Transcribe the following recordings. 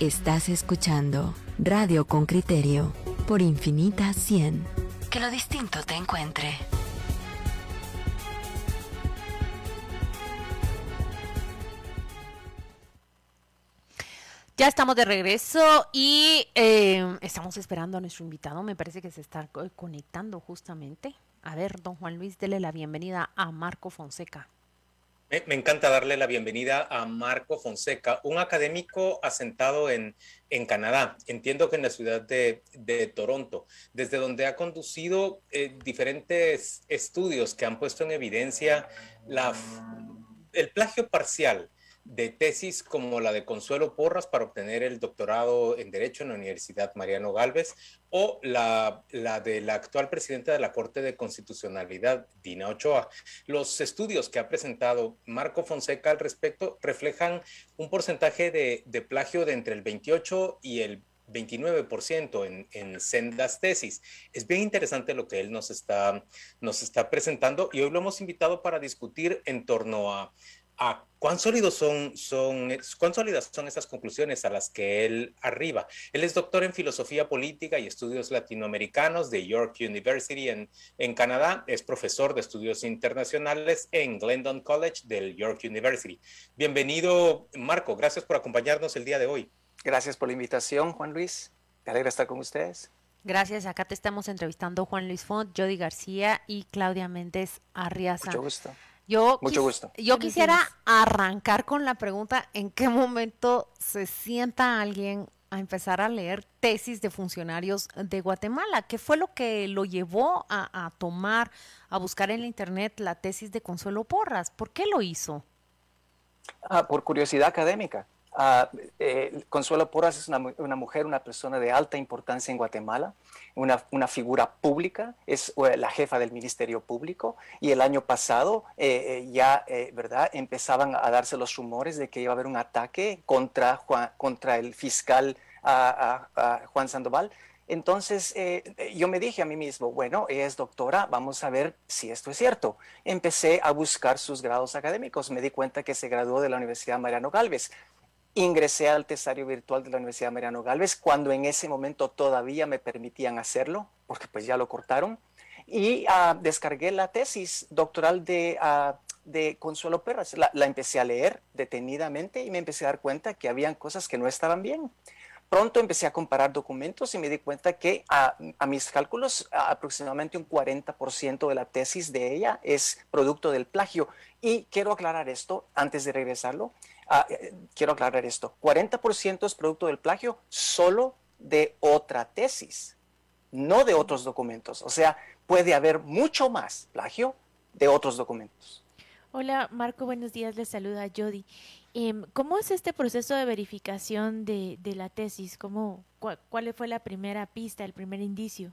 Estás escuchando Radio con Criterio por Infinita 100. Que lo distinto te encuentre. Ya estamos de regreso y eh, estamos esperando a nuestro invitado. Me parece que se está conectando justamente. A ver, don Juan Luis, dele la bienvenida a Marco Fonseca. Me, encanta darle la bienvenida a Marco Fonseca, un académico asentado en, en Canadá, entiendo que en la ciudad de, Toronto, desde donde ha conducido eh, diferentes estudios que han puesto en evidencia el plagio parcial de tesis como la de Consuelo Porras para obtener el doctorado en Derecho en la Universidad Mariano Galvez o la, la de la actual presidenta de la Corte de Constitucionalidad, Dina Ochoa. Los estudios que ha presentado Marco Fonseca al respecto reflejan un porcentaje de, de plagio de entre el 28 y el 29% en, en, sendas tesis. Es bien interesante lo que él nos está, nos está presentando y hoy lo hemos invitado para discutir en torno a cuán sólidos son, son, cuán sólidas son esas conclusiones a las que él arriba. Él es doctor en filosofía política y estudios latinoamericanos de York University en, en Canadá. Es profesor de estudios internacionales en Glendon College del York University. Bienvenido, Marco. Gracias por acompañarnos el día de hoy. Gracias por la invitación, Juan Luis. Me alegra estar con ustedes. Gracias. Acá te estamos entrevistando Juan Luis Font, Jody García y Claudia Méndez Arriaza. Mucho gusto. Yo Mucho gusto. Yo quisiera arrancar con la pregunta, ¿en qué momento se sienta alguien a empezar a leer tesis de funcionarios de Guatemala? ¿Qué fue lo que lo llevó a, tomar, a buscar en la internet la tesis de Consuelo Porras? ¿Por qué lo hizo? Ah, por curiosidad académica. Ah, eh, Consuelo Porras es una, una, mujer, una persona de alta importancia en Guatemala una, figura pública, es eh, la jefa del Ministerio Público y el año pasado eh, eh, ya, ¿verdad?, empezaban a darse los rumores de que iba a haber un ataque contra, contra el fiscal Juan Sandoval. Entonces yo me dije a mí mismo, bueno, ella es doctora, vamos a ver si esto es cierto. Empecé a buscar sus grados académicos, me di cuenta que se graduó de la Universidad Mariano Galvez ingresé al tesario virtual de la Universidad Mariano Galvez cuando en ese momento todavía me permitían hacerlo, porque pues ya lo cortaron, y ah, descargué la tesis doctoral de, ah, de Consuelo Perras. La, empecé a leer detenidamente y me empecé a dar cuenta que habían cosas que no estaban bien. Pronto empecé a comparar documentos y me di cuenta que a, a mis cálculos aproximadamente un 40% de la tesis de ella es producto del plagio. Y quiero aclarar esto antes de regresarlo. Ah, eh, quiero aclarar esto, 40% es producto del plagio solo de otra tesis, no de otros documentos. O sea, puede haber mucho más plagio de otros documentos. Hola Marco, buenos días, les saluda Jody. Em, ¿Cómo es este proceso de verificación de, la tesis? ¿Cómo, ¿Cuál fue la primera pista, el primer indicio?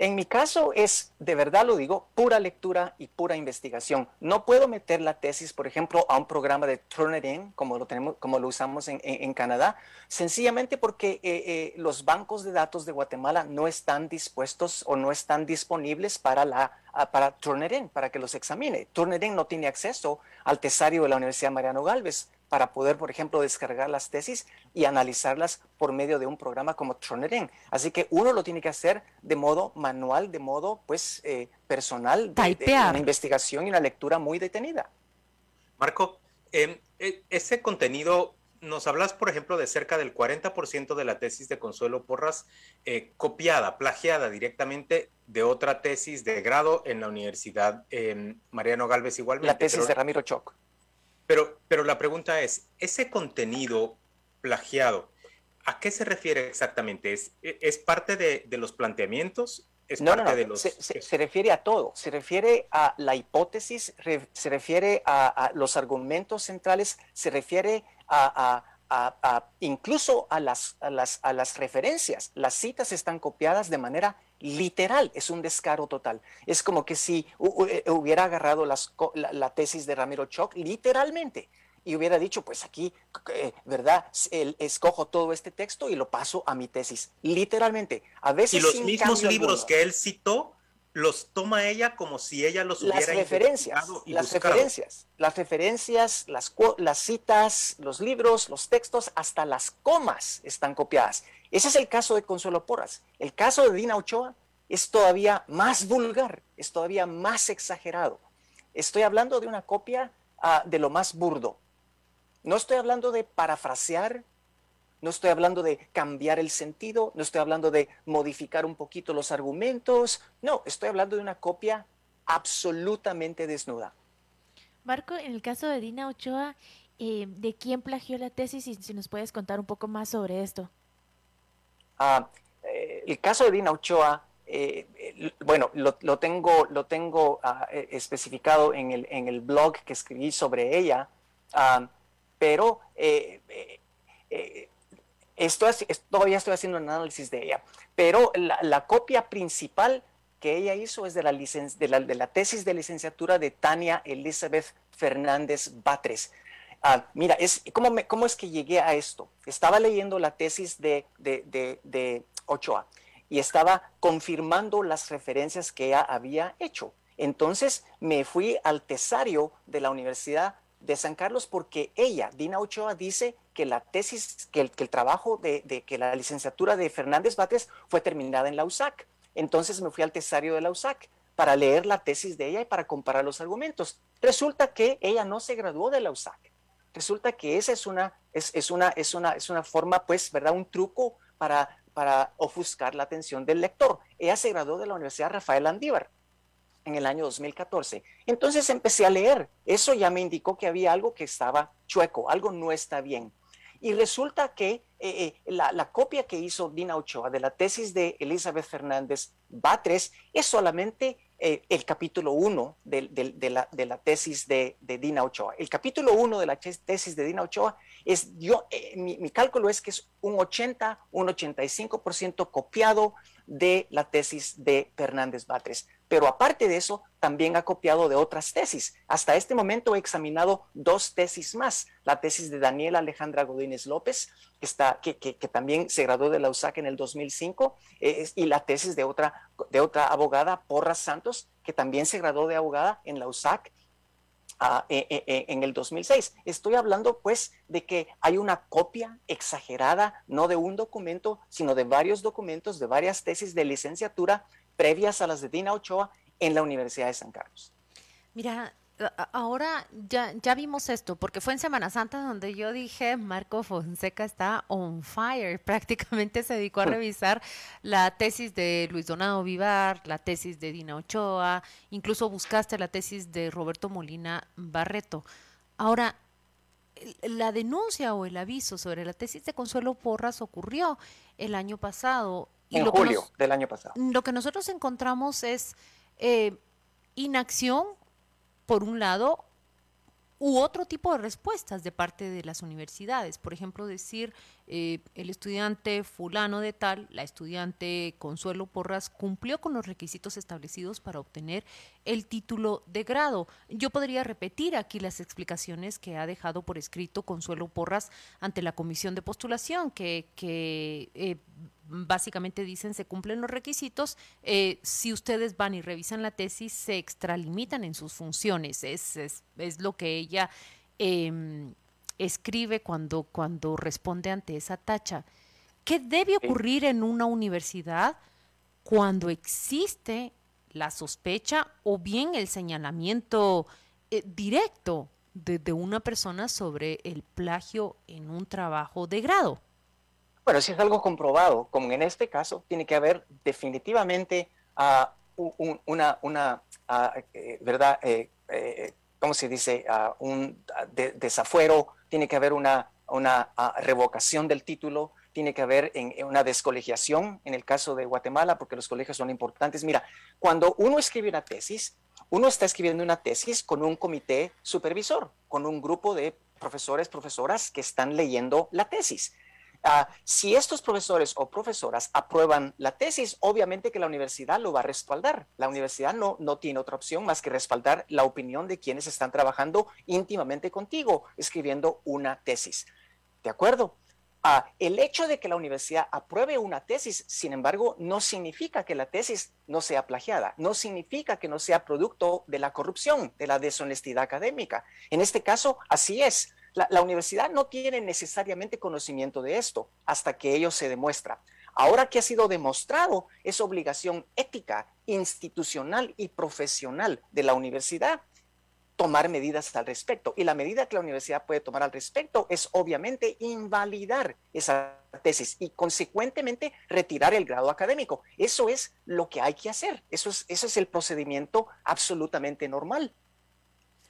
En mi caso es, de verdad lo digo, pura lectura y pura investigación. No puedo meter la tesis, por ejemplo, a un programa de Turnitin, como lo, tenemos, como lo usamos en, Canadá, sencillamente porque eh, eh, los bancos de datos de Guatemala no están dispuestos o no están disponibles para, la, para Turnitin, para que los examine. Turnitin no tiene acceso al tesario de la Universidad Mariano Galvez para poder, por ejemplo, descargar las tesis y analizarlas por medio de un programa como Troneren. Así que uno lo tiene que hacer de modo manual, de modo pues eh, personal, de, una investigación y una lectura muy detenida. Marco, em, e, ese contenido, nos hablas, por ejemplo, de cerca del 40% de la tesis de Consuelo Porras eh, copiada, plagiada directamente de otra tesis de grado en la Universidad em, Mariano Galvez igualmente. La tesis de Ramiro Choc. Pero, pero la pregunta es, ese contenido plagiado, ¿a qué se refiere exactamente? ¿Es, es parte de, de los planteamientos? ¿Es no, parte De los... Se, se, refiere a todo, se refiere a la hipótesis, se refiere a, los argumentos centrales, se refiere a, a, incluso a las, las, a las referencias. Las citas están copiadas de manera literal, es un descaro total. Es como que si eh, hubiera agarrado la, tesis de Ramiro Choc literalmente y hubiera dicho, pues aquí, eh, ¿verdad? escojo todo este texto y lo paso a mi tesis, literalmente. A veces y los mismos libros que él citó los toma ella como si ella los las hubiera referencias, y las referencias, las referencias, las, las citas, los libros, los textos, hasta las comas están copiadas. Ese es el caso de Consuelo Porras. El caso de Dina Ochoa es todavía más vulgar, es todavía más exagerado. Estoy hablando de una copia uh, de lo más burdo. No estoy hablando de parafrasear no estoy hablando de cambiar el sentido, no estoy hablando de modificar un poquito los argumentos, no, estoy hablando de una copia absolutamente desnuda. Marco, en el caso de Dina Ochoa, eh, ¿de quién plagió la tesis? Y si nos puedes contar un poco más sobre esto. Ah, eh, el caso de Dina Ochoa, eh, bueno, lo, tengo, lo tengo ah, especificado en el, en el blog que escribí sobre ella, ah, pero todavía estoy haciendo un análisis de ella, pero la, copia principal que ella hizo es de la, tesis de licenciatura de Tania Elizabeth Fernández Batres. Ah, mira, ¿cómo, ¿cómo, es que llegué a esto? Estaba leyendo la tesis de, de, de, Ochoa y estaba confirmando las referencias que ella había hecho. Entonces me fui al tesario de la Universidad de San Carlos porque ella, Dina Ochoa, dice que la tesis, que el, que el trabajo de, de, que la licenciatura de Fernández Bates fue terminada en la USAC. Entonces me fui al tesario de la USAC para leer la tesis de ella y para comparar los argumentos. Resulta que ella no se graduó de la USAC. Resulta que esa es una, es, es una, es una, es una forma, pues, ¿verdad? Un truco para, para ofuscar la atención del lector. Ella se graduó de la Universidad Rafael Andívar en el año 2014. Entonces empecé a leer. Eso ya me indicó que había algo que estaba chueco, algo no está bien. Y resulta que eh, eh, la, copia que hizo Dina Ochoa de la tesis de Elizabeth Fernández Batres es solamente eh, el capítulo 1 de, la, tesis de, Dina Ochoa. El capítulo 1 de la tesis de Dina Ochoa es, yo, mi, mi, cálculo es que es un 80, un 85% copiado de la tesis de Fernández Batres. Pero aparte de eso, también ha copiado de otras tesis. Hasta este momento he examinado dos tesis más. La tesis de Daniela Alejandra Godínez López, que, está, que, que, también se graduó de la USAC en el 2005, eh, y la tesis de otra, de otra abogada, Porras Santos, que también se graduó de abogada en la USAC e, e, e, en el 2006. Estoy hablando pues de que hay una copia exagerada, no de un documento, sino de varios documentos, de varias tesis de licenciatura previas a las de Dina Ochoa en la Universidad de San Carlos. Mira, ahora ya, ya vimos esto, porque fue en Semana Santa donde yo dije, Marco Fonseca está on fire, prácticamente se dedicó a revisar la tesis de Luis Donado Vivar, la tesis de Dina Ochoa, incluso buscaste la tesis de Roberto Molina Barreto. Ahora, la denuncia o el aviso sobre la tesis de Consuelo Porras ocurrió el año pasado en julio del año pasado. Lo que nosotros encontramos es eh, inacción, por un lado, u otro tipo de respuestas de parte de las universidades. Por ejemplo, decir eh, el estudiante fulano de tal, la estudiante Consuelo Porras, cumplió con los requisitos establecidos para obtener el título de grado. Yo podría repetir aquí las explicaciones que ha dejado por escrito Consuelo Porras ante la comisión de postulación, que, que eh, básicamente dicen se cumplen los requisitos, eh, si ustedes van y revisan la tesis, se extralimitan en sus funciones. Es, es, es lo que ella em, escribe cuando, cuando responde ante esa tacha. ¿Qué debe ocurrir en una universidad cuando existe la sospecha o bien el señalamiento eh, directo de una persona sobre el plagio en un trabajo de grado? Bueno, si es algo comprobado, como en este caso, tiene que haber definitivamente ah, una, una ah, eh, ¿verdad? Eh, eh, ¿Cómo se dice? Ah, un desafuero, tiene que haber una, una revocación del título, tiene que haber en, una descolegiación en el caso de Guatemala, porque los colegios son importantes. Mira, cuando uno escribe una tesis, uno está escribiendo una tesis con un comité supervisor, con un grupo de profesores, profesoras que están leyendo la tesis. Ah, si estos profesores o profesoras aprueban la tesis, obviamente que la universidad lo va a respaldar. La universidad no, no tiene otra opción más que respaldar la opinión de quienes están trabajando íntimamente contigo, escribiendo una tesis. ¿De acuerdo? Ah, el hecho de que la universidad apruebe una tesis, sin embargo, no significa que la tesis no sea plagiada, no significa que no sea producto de la corrupción, de la deshonestidad académica. En este caso, así es. La, universidad no tiene necesariamente conocimiento de esto hasta que ello se demuestra. Ahora que ha sido demostrado, es obligación ética, institucional y profesional de la universidad tomar medidas al respecto. Y la medida que la universidad puede tomar al respecto es obviamente invalidar esa tesis y consecuentemente retirar el grado académico. Eso es lo que hay que hacer. Eso es, eso es el procedimiento absolutamente normal.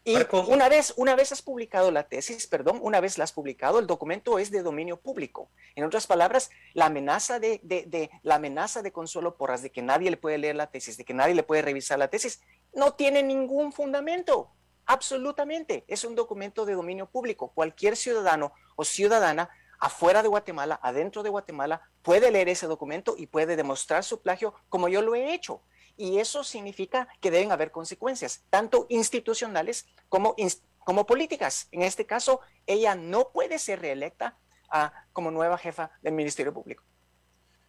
Y una vez, una vez has publicado la tesis, perdón, una vez la has publicado, el documento es de dominio público. En otras palabras, la amenaza de, de, de, la amenaza de Consuelo Porras de que nadie le puede leer la tesis, de que nadie le puede revisar la tesis, no tiene ningún fundamento. Absolutamente, es un documento de dominio público. Cualquier ciudadano o ciudadana afuera de Guatemala, adentro de Guatemala, puede leer ese documento y puede demostrar su plagio como yo lo he hecho. Y eso significa que deben haber consecuencias, tanto institucionales como, como políticas. En este caso, ella no puede ser reelecta uh, como nueva jefa del Ministerio Público.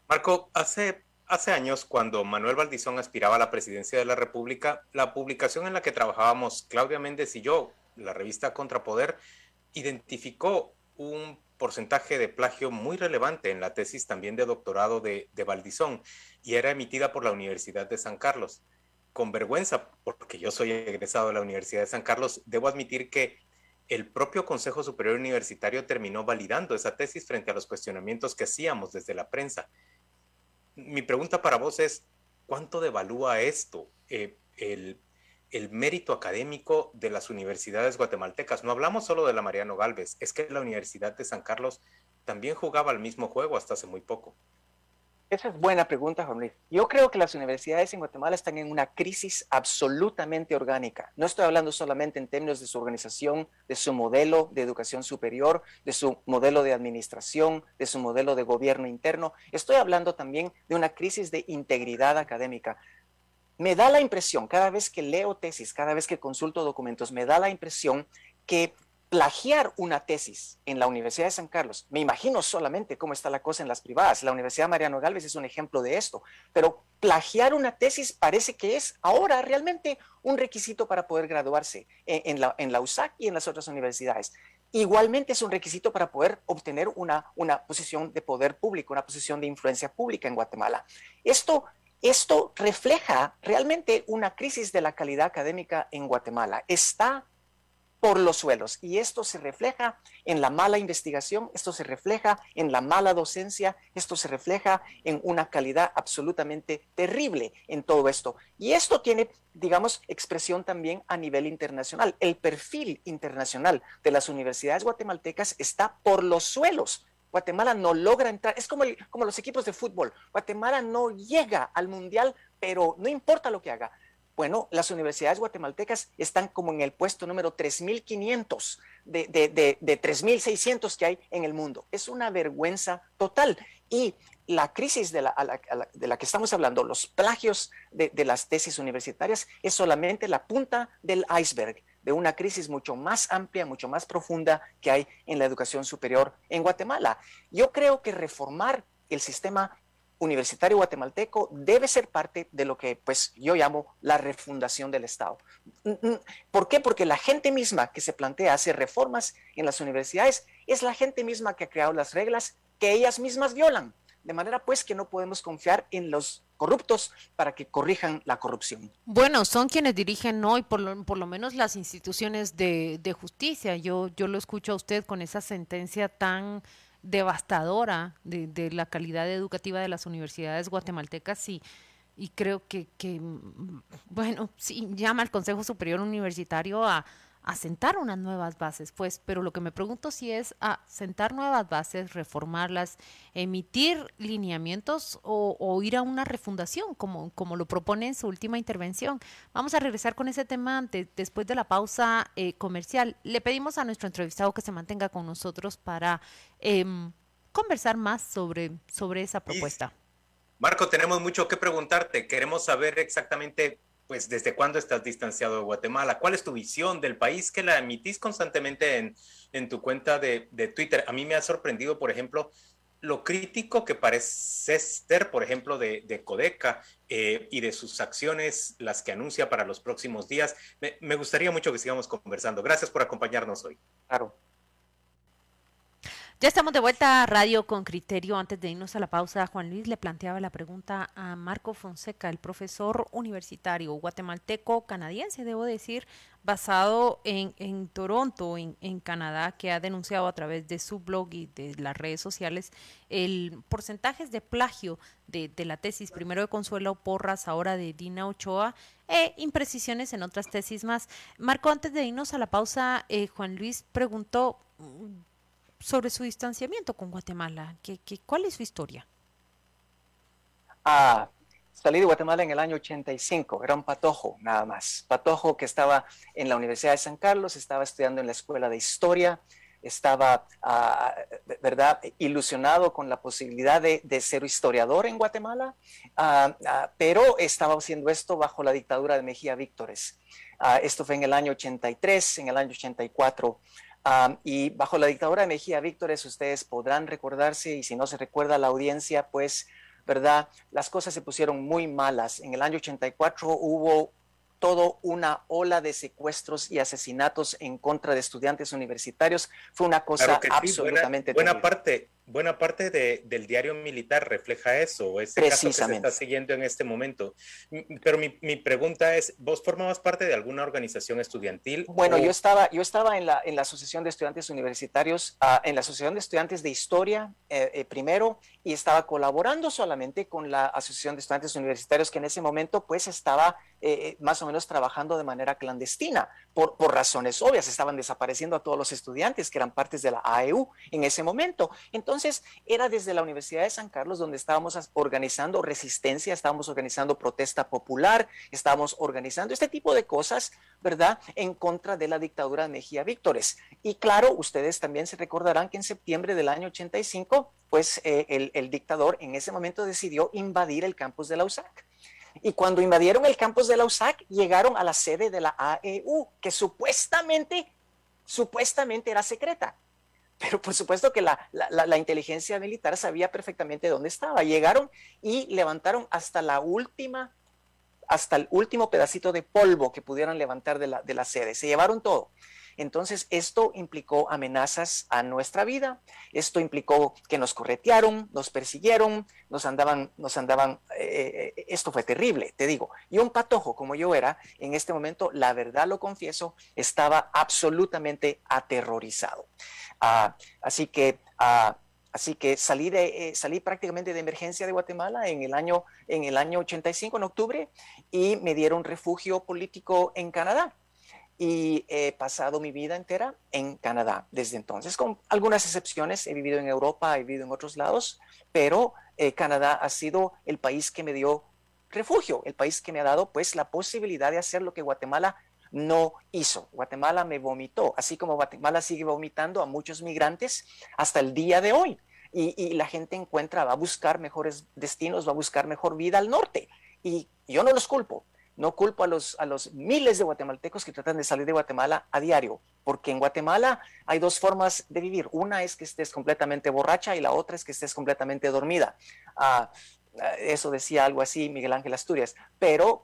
Marco, hace Hace años, cuando Manuel Valdizón aspiraba a la presidencia de la República, la publicación en la que trabajábamos Claudia Méndez y yo, la revista Contrapoder, identificó un porcentaje de plagio muy relevante en la tesis también de doctorado de, de Valdizón y era emitida por la Universidad de San Carlos. Con vergüenza, porque yo soy egresado de la Universidad de San Carlos, debo admitir que el propio Consejo Superior Universitario terminó validando esa tesis frente a los cuestionamientos que hacíamos desde la prensa mi pregunta para vos es, ¿cuánto devalúa esto eh, el, el, mérito académico de las universidades guatemaltecas? No hablamos solo de la Mariano Galvez, es que la Universidad de San Carlos también jugaba el mismo juego hasta hace muy poco. Esa es buena pregunta, Juan Luis. Yo creo que las universidades en Guatemala están en una crisis absolutamente orgánica. No estoy hablando solamente en términos de su organización, de su modelo de educación superior, de su modelo de administración, de su modelo de gobierno interno. Estoy hablando también de una crisis de integridad académica. Me da la impresión, cada vez que leo tesis, cada vez que consulto documentos, me da la impresión que plagiar una tesis en la Universidad de San Carlos, me imagino solamente cómo está la cosa en las privadas, la Universidad Mariano Galvez es un ejemplo de esto, pero plagiar una tesis parece que es ahora realmente un requisito para poder graduarse en, la, en la USAC y en las otras universidades. Igualmente es un requisito para poder obtener una, una posición de poder público, una posición de influencia pública en Guatemala. Esto esto refleja realmente una crisis de la calidad académica en Guatemala. Está por los suelos. Y esto se refleja en la mala investigación, esto se refleja en la mala docencia, esto se refleja en una calidad absolutamente terrible en todo esto. Y esto tiene, digamos, expresión también a nivel internacional. El perfil internacional de las universidades guatemaltecas está por los suelos. Guatemala no logra entrar, es como, los equipos de fútbol. Guatemala no llega al mundial, pero no importa lo que haga, bueno, las universidades guatemaltecas están como en el puesto número 3.500 de, de, de, de 3.600 que hay en el mundo. Es una vergüenza total. Y la crisis de la, de la que estamos hablando, los plagios de, las tesis universitarias, es solamente la punta del iceberg de una crisis mucho más amplia, mucho más profunda que hay en la educación superior en Guatemala. Yo creo que reformar el sistema universitario guatemalteco debe ser parte de lo que pues yo llamo la refundación del Estado. Mm, mm, ¿Por qué? Porque la gente misma que se plantea hacer reformas en las universidades es la gente misma que ha creado las reglas que ellas mismas violan. De manera pues que no podemos confiar en los corruptos para que corrijan la corrupción. Bueno, son quienes dirigen hoy por lo, por lo menos las instituciones de, de justicia. Yo, yo lo escucho a usted con esa sentencia tan devastadora de, la calidad educativa de las universidades guatemaltecas y, y creo que, que, mm, bueno, sí, llama al Consejo Superior Universitario a, a sentar unas nuevas bases, pues, pero lo que me pregunto si es a sentar nuevas bases, reformarlas, emitir lineamientos o, ir a una refundación, como, como lo propone en su última intervención. Vamos a regresar con ese tema después de la pausa eh, comercial. Le pedimos a nuestro entrevistado que se mantenga con nosotros para em, conversar más sobre, sobre esa propuesta. Marco, tenemos mucho que preguntarte. Queremos saber exactamente pues, ¿desde cuándo estás distanciado de Guatemala? ¿Cuál es tu visión del país que la emitís constantemente en, en tu cuenta de, de Twitter? A mí me ha sorprendido, por ejemplo, lo crítico que parece ser, por ejemplo, de, de Codeca eh, y de sus acciones, las que anuncia para los próximos días. Me, me, gustaría mucho que sigamos conversando. Gracias por acompañarnos hoy. Claro. Ya estamos de vuelta a Radio con Criterio. Antes de irnos a la pausa, Juan Luis le planteaba la pregunta a Marco Fonseca, el profesor universitario guatemalteco canadiense, debo decir, basado en, en Toronto, en, en, Canadá, que ha denunciado a través de su blog y de las redes sociales el porcentajes de plagio de, de la tesis, primero de Consuelo Porras, ahora de Dina Ochoa, e imprecisiones en otras tesis más. Marco, antes de irnos a la pausa, eh, Juan Luis preguntó sobre su distanciamiento con Guatemala. ¿Qué, qué, cuál es su historia? Ah, salí de Guatemala en el año 85, era un patojo nada más. Patojo que estaba en la Universidad de San Carlos, estaba estudiando en la Escuela de Historia, estaba, ah, ¿verdad?, ilusionado con la posibilidad de, ser historiador en Guatemala, ah, ah, pero estaba haciendo esto bajo la dictadura de Mejía Víctores. esto fue en el año 83, en el año 84. Um, y bajo la dictadura de Mejía Víctores, ustedes podrán recordarse, y si no se recuerda la audiencia, pues, ¿verdad? Las cosas se pusieron muy malas. En el año 84 hubo todo una ola de secuestros y asesinatos en contra de estudiantes universitarios. Fue una cosa claro absolutamente buena, buena parte buena parte de, del diario militar refleja eso, ese caso que se está siguiendo en este momento. Pero mi, mi, pregunta es, ¿vos formabas parte de alguna organización estudiantil? Bueno, o... yo estaba, yo estaba en, la, en la Asociación de Estudiantes Universitarios, uh, en la Asociación de Estudiantes de Historia eh, eh, primero, y estaba colaborando solamente con la Asociación de Estudiantes Universitarios, que en ese momento pues estaba eh, más o menos trabajando de manera clandestina, por, por razones obvias, estaban desapareciendo a todos los estudiantes que eran partes de la AEU en ese momento. Entonces, entonces, era desde la Universidad de San Carlos donde estábamos organizando resistencia, estábamos organizando protesta popular, estábamos organizando este tipo de cosas, ¿verdad?, en contra de la dictadura de Mejía Víctores. Y claro, ustedes también se recordarán que en septiembre del año 85, pues eh, el, el dictador en ese momento decidió invadir el campus de la USAC. Y cuando invadieron el campus de la USAC, llegaron a la sede de la AEU, que supuestamente, supuestamente era secreta. Pero por supuesto que la, la, la, inteligencia militar sabía perfectamente dónde estaba. Llegaron y levantaron hasta la última, hasta el último pedacito de polvo que pudieran levantar de la, de la sede. Se llevaron todo. Entonces, esto implicó amenazas a nuestra vida, esto implicó que nos corretearon, nos persiguieron, nos andaban, nos andaban, eh, esto fue terrible, te digo. Y un patojo como yo era, en este momento, la verdad lo confieso, estaba absolutamente aterrorizado. Uh, así que... Uh, Así que salí, de, eh, salí prácticamente de emergencia de Guatemala en el, año, en el año 85, en octubre, y me dieron refugio político en Canadá y he pasado mi vida entera en Canadá desde entonces, con algunas excepciones. He vivido en Europa, he vivido en otros lados, pero eh, Canadá ha sido el país que me dio refugio, el país que me ha dado pues la posibilidad de hacer lo que Guatemala no hizo. Guatemala me vomitó, así como Guatemala sigue vomitando a muchos migrantes hasta el día de hoy. Y, y la gente encuentra, va a buscar mejores destinos, va a buscar mejor vida al norte. Y yo no los culpo, no culpo a los, a los miles de guatemaltecos que tratan de salir de Guatemala a diario, porque en Guatemala hay dos formas de vivir. Una es que estés completamente borracha y la otra es que estés completamente dormida. Uh, eso decía algo así Miguel Ángel Asturias. Pero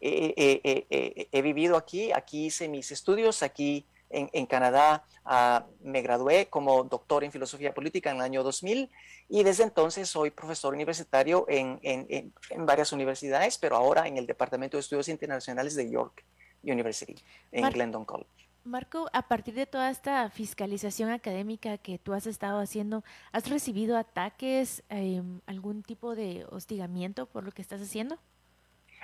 he, he, he, vivido aquí, aquí hice mis estudios, aquí en, en Canadá me gradué como doctor en filosofía política en el año 2000 y desde entonces soy profesor universitario en, en, en, varias universidades, pero ahora en el Departamento de Estudios Internacionales de York University, en Mar Glendon College. Marco, a partir de toda esta fiscalización académica que tú has estado haciendo, ¿has recibido ataques, eh, algún tipo de hostigamiento por lo que estás haciendo?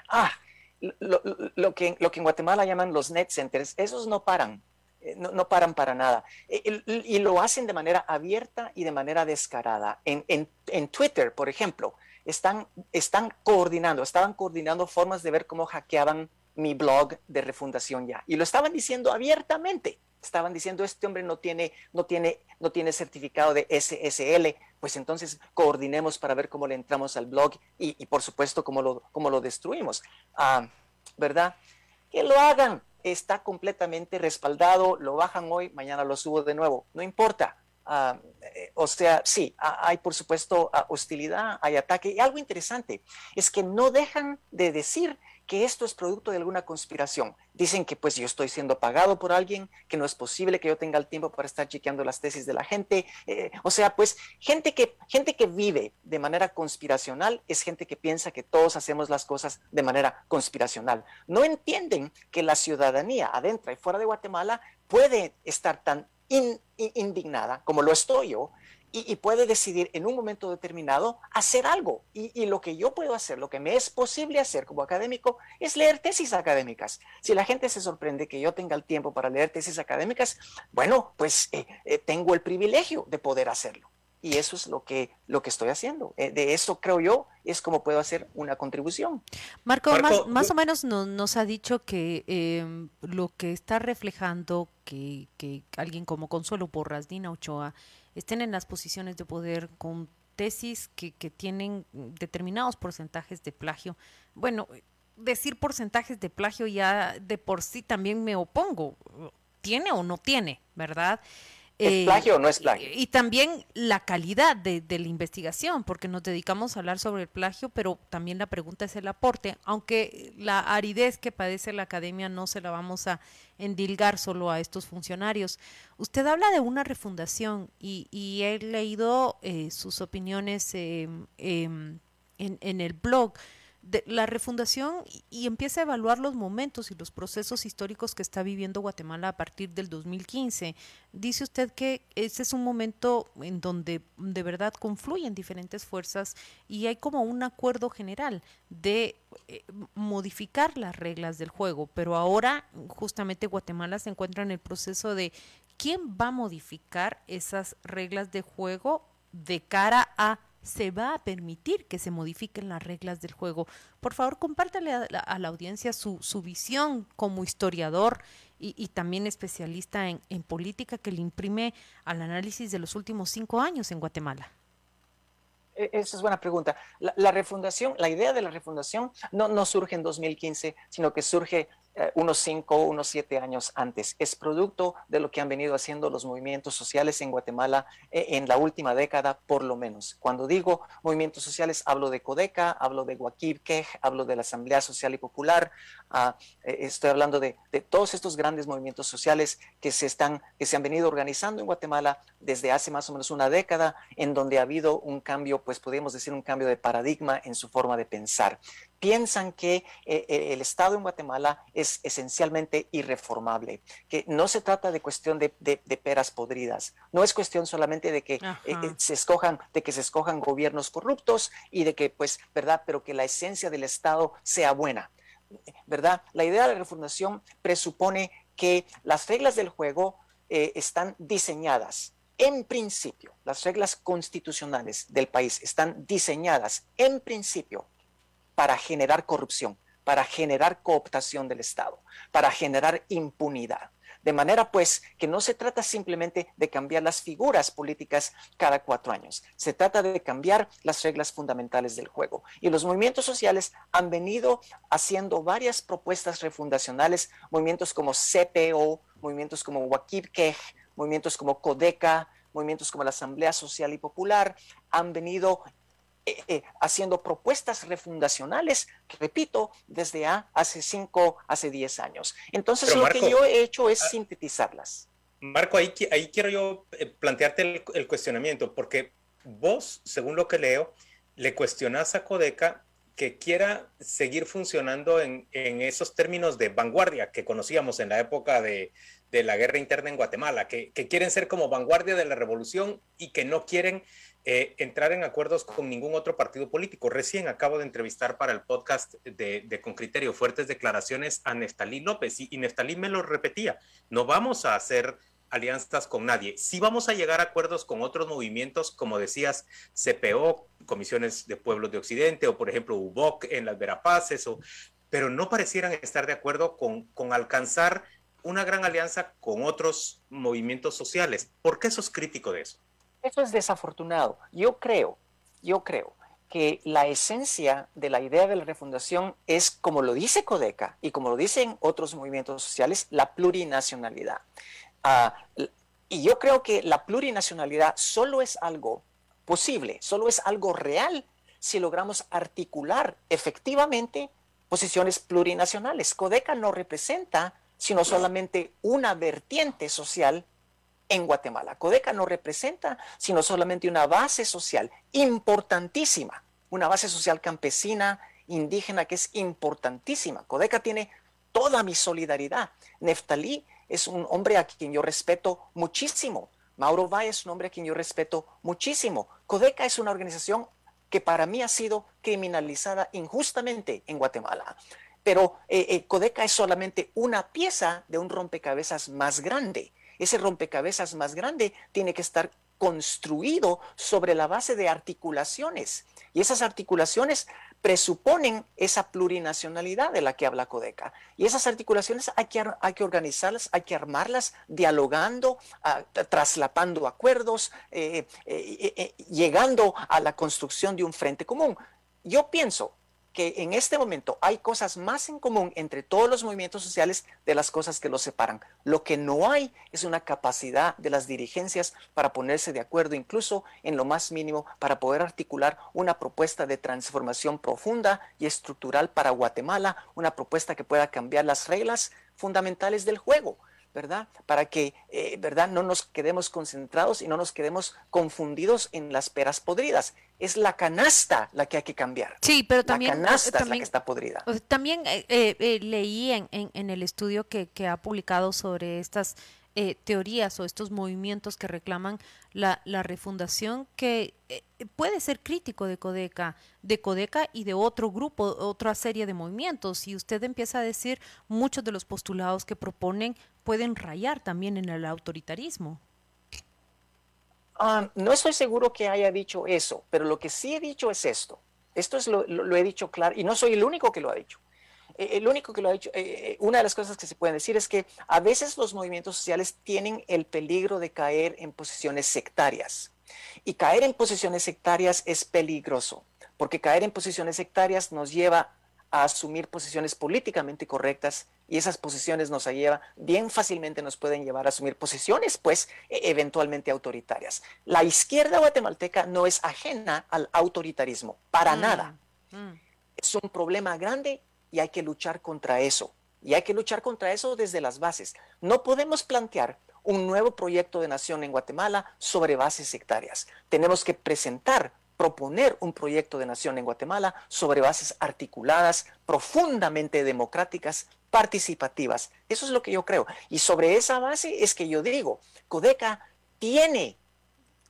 Ah, lo, lo, que, lo que en Guatemala llaman los net centers, esos no paran. Eh, no, paran para nada. Y, y, lo hacen de manera abierta y de manera descarada. En, en, en Twitter, por ejemplo, están, están coordinando, estaban coordinando formas de ver cómo hackeaban mi blog de refundación ya. Y lo estaban diciendo abiertamente. estaban diciendo, este hombre no tiene, no tiene, no tiene certificado de SSL, pues entonces coordinemos para ver cómo le entramos al blog y, por supuesto cómo lo, cómo lo destruimos. Ah, ¿Verdad? Que lo hagan, está completamente respaldado, lo bajan hoy, mañana lo subo de nuevo, no importa. Ah, eh, o sea, sí, hay por supuesto hostilidad, hay ataque. Y algo interesante es que no dejan de decir que esto es producto de alguna conspiración. Dicen que pues yo estoy siendo pagado por alguien, que no es posible que yo tenga el tiempo para estar chequeando las tesis de la gente. Eh, o sea, pues gente que, gente que vive de manera conspiracional es gente que piensa que todos hacemos las cosas de manera conspiracional. No entienden que la ciudadanía adentro y fuera de Guatemala puede estar tan indignada como lo estoy yo y, puede decidir en un momento determinado hacer algo. Y, lo que yo puedo hacer, lo que me es posible hacer como académico, es leer tesis académicas. Si la gente se sorprende que yo tenga el tiempo para leer tesis académicas, bueno, pues eh, eh, tengo el privilegio de poder hacerlo. Y eso es lo que, lo que estoy haciendo. Eh, de eso creo yo es como puedo hacer una contribución. Marco, más, o menos nos, ha dicho que em, lo que está reflejando que, que alguien como Consuelo Porras, Dina Ochoa, estén en las posiciones de poder con tesis que, que tienen determinados porcentajes de plagio. Bueno, decir porcentajes de plagio ya de por sí también me opongo. ¿Tiene o no tiene, verdad? ¿Es eh, plagio o no es plagio? Y, también la calidad de, la investigación, porque nos dedicamos a hablar sobre el plagio, pero también la pregunta es el aporte, aunque la aridez que padece la academia no se la vamos a endilgar solo a estos funcionarios. Usted habla de una refundación y, he leído eh, sus opiniones em, em, en, en el blog de la refundación y, empieza a evaluar los momentos y los procesos históricos que está viviendo Guatemala a partir del 2015. Dice usted que ese es un momento en donde de verdad confluyen diferentes fuerzas y hay como un acuerdo general de eh, modificar las reglas del juego, pero ahora justamente Guatemala se encuentra en el proceso de quién va a modificar esas reglas de juego de cara a se va a permitir que se modifiquen las reglas del juego. Por favor, compártale a la, audiencia su, visión como historiador y, también especialista en, política que le imprime al análisis de los últimos cinco años en Guatemala. E, esa es buena pregunta. La, refundación, la idea de la refundación no, no surge en 2015, sino que surge unos cinco, unos siete años antes. Es producto de lo que han venido haciendo los movimientos sociales en Guatemala eh, en la última década, por lo menos. Cuando digo movimientos sociales, hablo de Codeca, hablo de Quej, hablo de la Asamblea Social y Popular, ah, eh, estoy hablando de, todos estos grandes movimientos sociales que se, están, que se han venido organizando en Guatemala desde hace más o menos una década, en donde ha habido un cambio, pues podríamos decir un cambio de paradigma en su forma de pensar piensan que eh, eh, el Estado en Guatemala es esencialmente irreformable, que no se trata de cuestión de, peras podridas, no es cuestión solamente de que eh, se escojan, de que se escojan gobiernos corruptos y de que, pues, verdad, pero que la esencia del Estado sea buena, verdad. La idea de la refundación presupone que las reglas del juego están diseñadas en principio, las reglas constitucionales del país están diseñadas en principio para generar corrupción, para generar cooptación del Estado, para generar impunidad. De manera pues que no se trata simplemente de cambiar las figuras políticas cada cuatro años, se trata de cambiar las reglas fundamentales del juego. Y los movimientos sociales han venido haciendo varias propuestas refundacionales, movimientos como CPO, movimientos como Wakibkej, movimientos como Codeca, movimientos como la Asamblea Social y Popular, han venido eh, eh, haciendo propuestas refundacionales, repito, desde hace cinco, hace diez años. Entonces, lo que yo he hecho es ah, sintetizarlas. Marco, ahí, ahí quiero yo eh, plantearte el, cuestionamiento, porque vos, según lo que leo, le cuestionás a Codeca que quiera seguir funcionando en, esos términos de vanguardia que conocíamos en la época de, la guerra interna en Guatemala, que, que, quieren ser como vanguardia de la revolución y que no quieren eh, entrar en acuerdos con ningún otro partido político. Recién acabo de entrevistar para el podcast de, Con Criterio Fuertes Declaraciones a Neftalí López y, y, Neftalí me lo repetía, no vamos a hacer alianzas con nadie. Sí vamos a llegar a acuerdos con otros movimientos, como decías, CPO, Comisiones de Pueblos de Occidente, o por ejemplo UBOC en las Verapaces, o, pero no parecieran estar de acuerdo con, con alcanzar una gran alianza con otros movimientos sociales. ¿Por qué sos crítico de eso? Eso es desafortunado. Yo creo, yo creo que la esencia de la idea de la refundación es, como lo dice Codeca y como lo dicen otros movimientos sociales, la plurinacionalidad. Ah, y yo creo que la plurinacionalidad solo es algo posible, solo es algo real si logramos articular efectivamente posiciones plurinacionales. Codeca no representa sino solamente una vertiente social en Guatemala. Codeca no representa sino solamente una base social importantísima, una base social campesina, indígena, que es importantísima. Codeca tiene toda mi solidaridad. Neftalí es un hombre a quien yo respeto muchísimo. Mauro Valle es un hombre a quien yo respeto muchísimo. Codeca es una organización que para mí ha sido criminalizada injustamente en Guatemala. Pero eh, eh, Codeca es solamente una pieza de un rompecabezas más grande. Ese rompecabezas más grande tiene que estar construido sobre la base de articulaciones. Y esas articulaciones presuponen esa plurinacionalidad de la que habla Codeca. Y esas articulaciones hay que, hay que organizarlas, hay que armarlas dialogando, ah, traslapando acuerdos, eh, eh, eh, llegando a la construcción de un frente común. Yo pienso que en este momento hay cosas más en común entre todos los movimientos sociales de las cosas que los separan. Lo que no hay es una capacidad de las dirigencias para ponerse de acuerdo incluso en lo más mínimo para poder articular una propuesta de transformación profunda y estructural para Guatemala, una propuesta que pueda cambiar las reglas fundamentales del juego. ¿Verdad? Para que, eh, ¿verdad? No nos quedemos concentrados y no nos quedemos confundidos en las peras podridas. Es la canasta la que hay que cambiar. Sí, pero también... La canasta es la que está podrida. También eh, eh, leí en, en, el estudio que, que ha publicado sobre estas eh, teorías o estos movimientos que reclaman la, la refundación que eh, puede ser crítico de Codeca, de Codeca y de otro grupo, otra serie de movimientos. Y usted empieza a decir muchos de los postulados que proponen pueden rayar también en el autoritarismo. Ah, no estoy seguro que haya dicho eso, pero lo que sí he dicho es esto. Esto es lo, he dicho claro y no soy el único que lo ha dicho. Eh, el único que lo ha dicho, eh, eh, una de las cosas que se pueden decir es que a veces los movimientos sociales tienen el peligro de caer en posiciones sectarias. Y caer en posiciones sectarias es peligroso, porque caer en posiciones sectarias nos lleva a asumir posiciones políticamente correctas y esas posiciones nos lleva bien fácilmente nos pueden llevar a asumir posiciones pues e, eventualmente autoritarias. La izquierda guatemalteca no es ajena al autoritarismo, para mm, nada. Mm. Es un problema grande y hay que luchar contra eso. Y hay que luchar contra eso desde las bases. No podemos plantear un nuevo proyecto de nación en Guatemala sobre bases sectarias. Tenemos que presentar, proponer un proyecto de nación en Guatemala sobre bases articuladas, profundamente democráticas, participativas. Eso es lo que yo creo. Y sobre esa base es que yo digo, Codeca tiene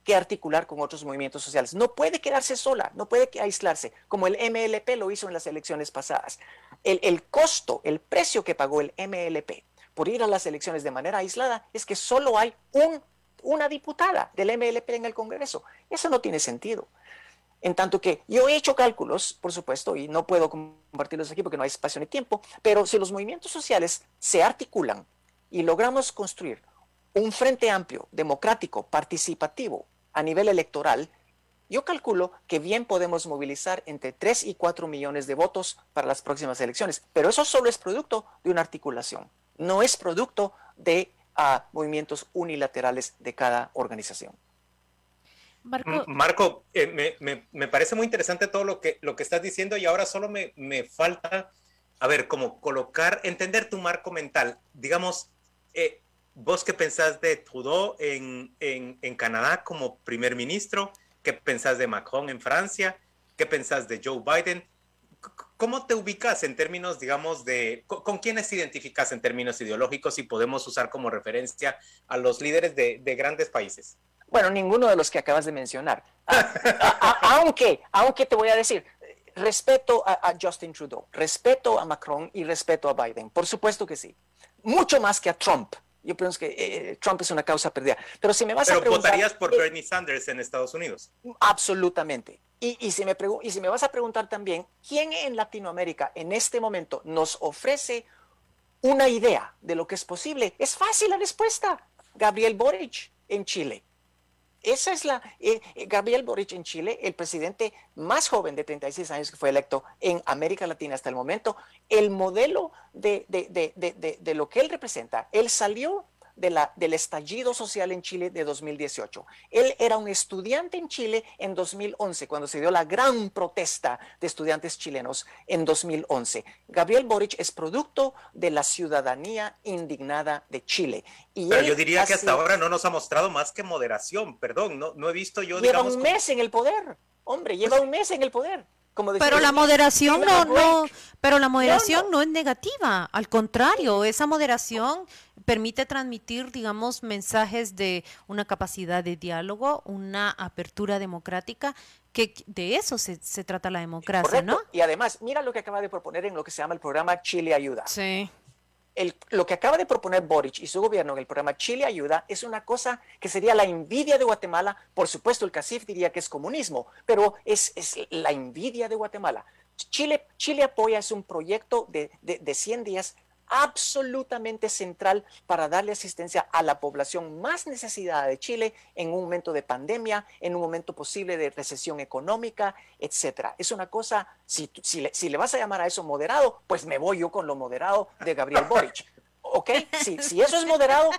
que articular con otros movimientos sociales. No puede quedarse sola, no puede aislarse, como el MLP lo hizo en las elecciones pasadas. El, costo, el precio que pagó el MLP por ir a las elecciones de manera aislada es que solo hay un, una diputada del MLP en el Congreso. Eso no tiene sentido. En tanto que yo he hecho cálculos, por supuesto, y no puedo compartirlos aquí porque no hay espacio ni tiempo, pero si los movimientos sociales se articulan y logramos construir un frente amplio, democrático, participativo, a nivel electoral, yo calculo que bien podemos movilizar entre 3 y 4 millones de votos para las próximas elecciones, pero eso solo es producto de una articulación, no es producto de ah, movimientos unilaterales de cada organización. Marco, eh, me, parece muy interesante todo lo que, lo que estás diciendo y ahora solo me, me falta, a ver, como colocar, entender tu marco mental. Digamos, eh, ¿Vos qué pensás de Trudeau en, en, Canadá como primer ministro? ¿Qué pensás de Macron en Francia? ¿Qué pensás de Joe Biden? ¿Cómo te ubicas en términos, digamos, de con, quiénes identificas en términos ideológicos y podemos usar como referencia a los líderes de, grandes países? Bueno, ninguno de los que acabas de mencionar. Ah, aunque, aunque te voy a decir, respeto a, a, Justin Trudeau, respeto a Macron y respeto a Biden. Por supuesto que sí. Mucho más que a Trump yo pienso que eh, Trump es una causa perdida. Pero si me vas a preguntar... votarías por Bernie Sanders en Estados Unidos? Absolutamente. Y, y, si me y si me vas a preguntar también, ¿quién en Latinoamérica en este momento nos ofrece una idea de lo que es posible, es fácil la respuesta. Gabriel Boric en Chile. Esa es la, eh, eh, Gabriel Boric en Chile, el presidente más joven de 36 años que fue electo en América Latina hasta el momento, el modelo de, de lo que él representa, él salió de la, del estallido social en Chile de 2018. Él era un estudiante en Chile en 2011, cuando se dio la gran protesta de estudiantes chilenos en 2011. Gabriel Boric es producto de la ciudadanía indignada de Chile. Y Pero yo diría que hasta ahora no nos ha mostrado más que moderación, perdón, no, no he visto yo... Lleva un mes en el poder, hombre, lleva un mes en el poder pero la moderación no, no, pero la moderación no. es negativa, al contrario, esa moderación permite transmitir, digamos, mensajes de una capacidad de diálogo, una apertura democrática, que de eso se, se trata la democracia, ¿no? Y además, mira lo que acaba de proponer en lo que se llama el programa Chile Ayuda. Sí lo que acaba de proponer Boric y su gobierno en el programa Chile Ayuda es una cosa que sería la envidia de Guatemala. Por supuesto, el CACIF diría que es comunismo, pero es, la envidia de Guatemala. Chile, Chile apoya, es un proyecto de, de, de 100 días absolutamente central para darle asistencia a la población más necesitada de Chile en un momento de pandemia, en un momento posible de recesión económica, etcétera. Es una cosa, si, si, le, vas a llamar a eso moderado, pues me voy yo con lo moderado de Gabriel Boric. ¿Ok? Si, si eso es moderado,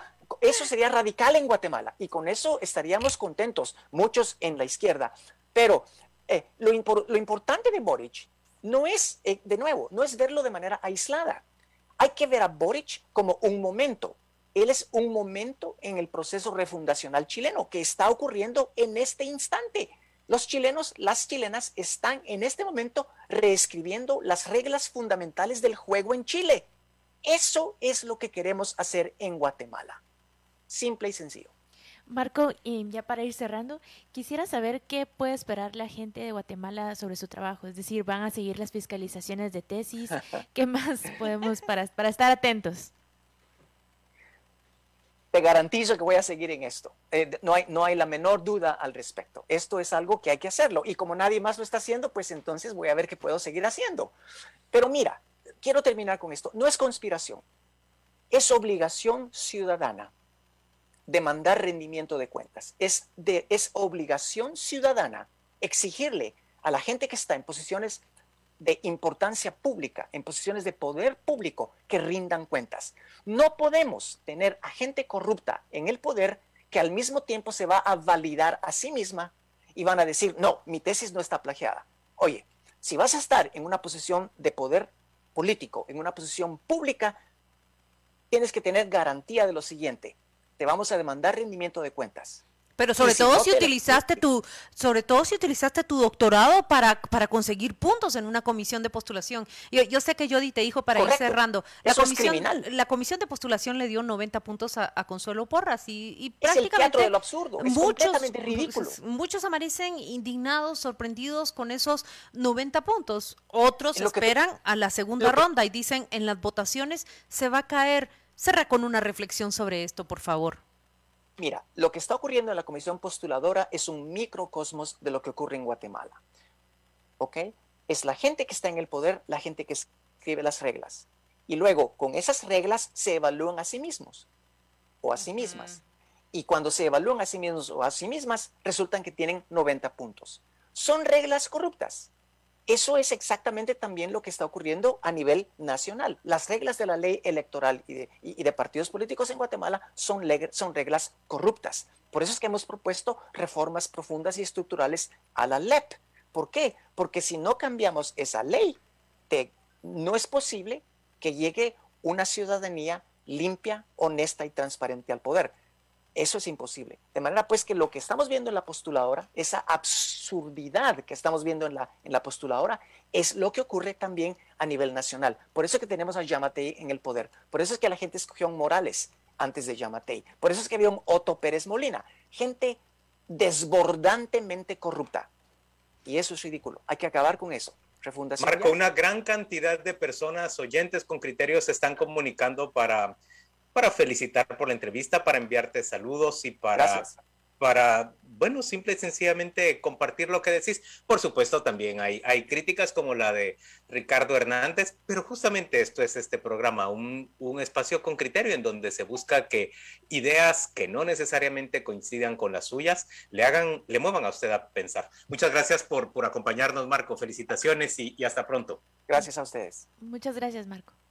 eso sería radical en Guatemala y con eso estaríamos contentos, muchos en la izquierda. Pero eh, lo, lo, importante de Boric no es, eh, de nuevo, no es verlo de manera aislada hay que ver a Boric como un momento. Él es un momento en el proceso refundacional chileno que está ocurriendo en este instante. Los chilenos, las chilenas están en este momento reescribiendo las reglas fundamentales del juego en Chile. Eso es lo que queremos hacer en Guatemala. Simple y sencillo. Marco, y ya para ir cerrando, quisiera saber qué puede esperar la gente de Guatemala sobre su trabajo. Es decir, ¿van a seguir las fiscalizaciones de tesis? ¿Qué más podemos para, para estar atentos? Te garantizo que voy a seguir en esto. Eh, no, hay, no hay la menor duda al respecto. Esto es algo que hay que hacerlo. Y como nadie más lo está haciendo, pues entonces voy a ver qué puedo seguir haciendo. Pero mira, quiero terminar con esto. No es conspiración, es obligación ciudadana demandar rendimiento de cuentas. Es, de, es obligación ciudadana exigirle a la gente que está en posiciones de importancia pública, en posiciones de poder público, que rindan cuentas. No podemos tener a gente corrupta en el poder que al mismo tiempo se va a validar a sí misma y van a decir, no, mi tesis no está plagiada. Oye, si vas a estar en una posición de poder político, en una posición pública, tienes que tener garantía de lo siguiente te vamos a demandar rendimiento de cuentas. Pero sobre todo si, utilizaste tu, sobre todo si utilizaste tu doctorado para, para conseguir puntos en una comisión de postulación. Yo, yo sé que Jody te dijo para ir cerrando. La comisión, la comisión de postulación le dio 90 puntos a, Consuelo Porras y, y prácticamente de lo absurdo. Es muchos, ridículo. Muchos aparecen indignados, sorprendidos con esos 90 puntos. Otros esperan a la segunda ronda y dicen en las votaciones se va a caer Cerra con una reflexión sobre esto, por favor. Mira, lo que está ocurriendo en la comisión postuladora es un microcosmos de lo que ocurre en Guatemala. ¿Ok? Es la gente que está en el poder, la gente que escribe las reglas. Y luego, con esas reglas, se evalúan a sí mismos o a sí mismas. Y cuando se evalúan a sí mismos o a sí mismas, resultan que tienen 90 puntos. Son reglas corruptas. Eso es exactamente también lo que está ocurriendo a nivel nacional. Las reglas de la ley electoral y de, partidos políticos en Guatemala son, son, reglas corruptas. Por eso es que hemos propuesto reformas profundas y estructurales a la LEP. ¿Por qué? Porque si no cambiamos esa ley, no es posible que llegue una ciudadanía limpia, honesta y transparente al poder. Eso es imposible. De manera pues que lo que estamos viendo en la postuladora, esa absurdidad que estamos viendo en la, en la postuladora, es lo que ocurre también a nivel nacional. Por eso es que tenemos a Yamatei en el poder. Por eso es que la gente escogió a Morales antes de Yamatei. Por eso es que había un Otto Pérez Molina. Gente desbordantemente corrupta. Y eso es ridículo. Hay que acabar con eso. Refundación Marco, una gran cantidad de personas oyentes con criterios se están comunicando para para felicitar por la entrevista, para enviarte saludos y para, para bueno, simple y sencillamente compartir lo que decís. Por supuesto, también hay, hay críticas como la de Ricardo Hernández, pero justamente esto es este programa, un, un, espacio con criterio en donde se busca que ideas que no necesariamente coincidan con las suyas le hagan, le muevan a usted a pensar. Muchas gracias por, por acompañarnos, Marco. Felicitaciones y, y hasta pronto. Gracias a ustedes. Muchas gracias, Marco.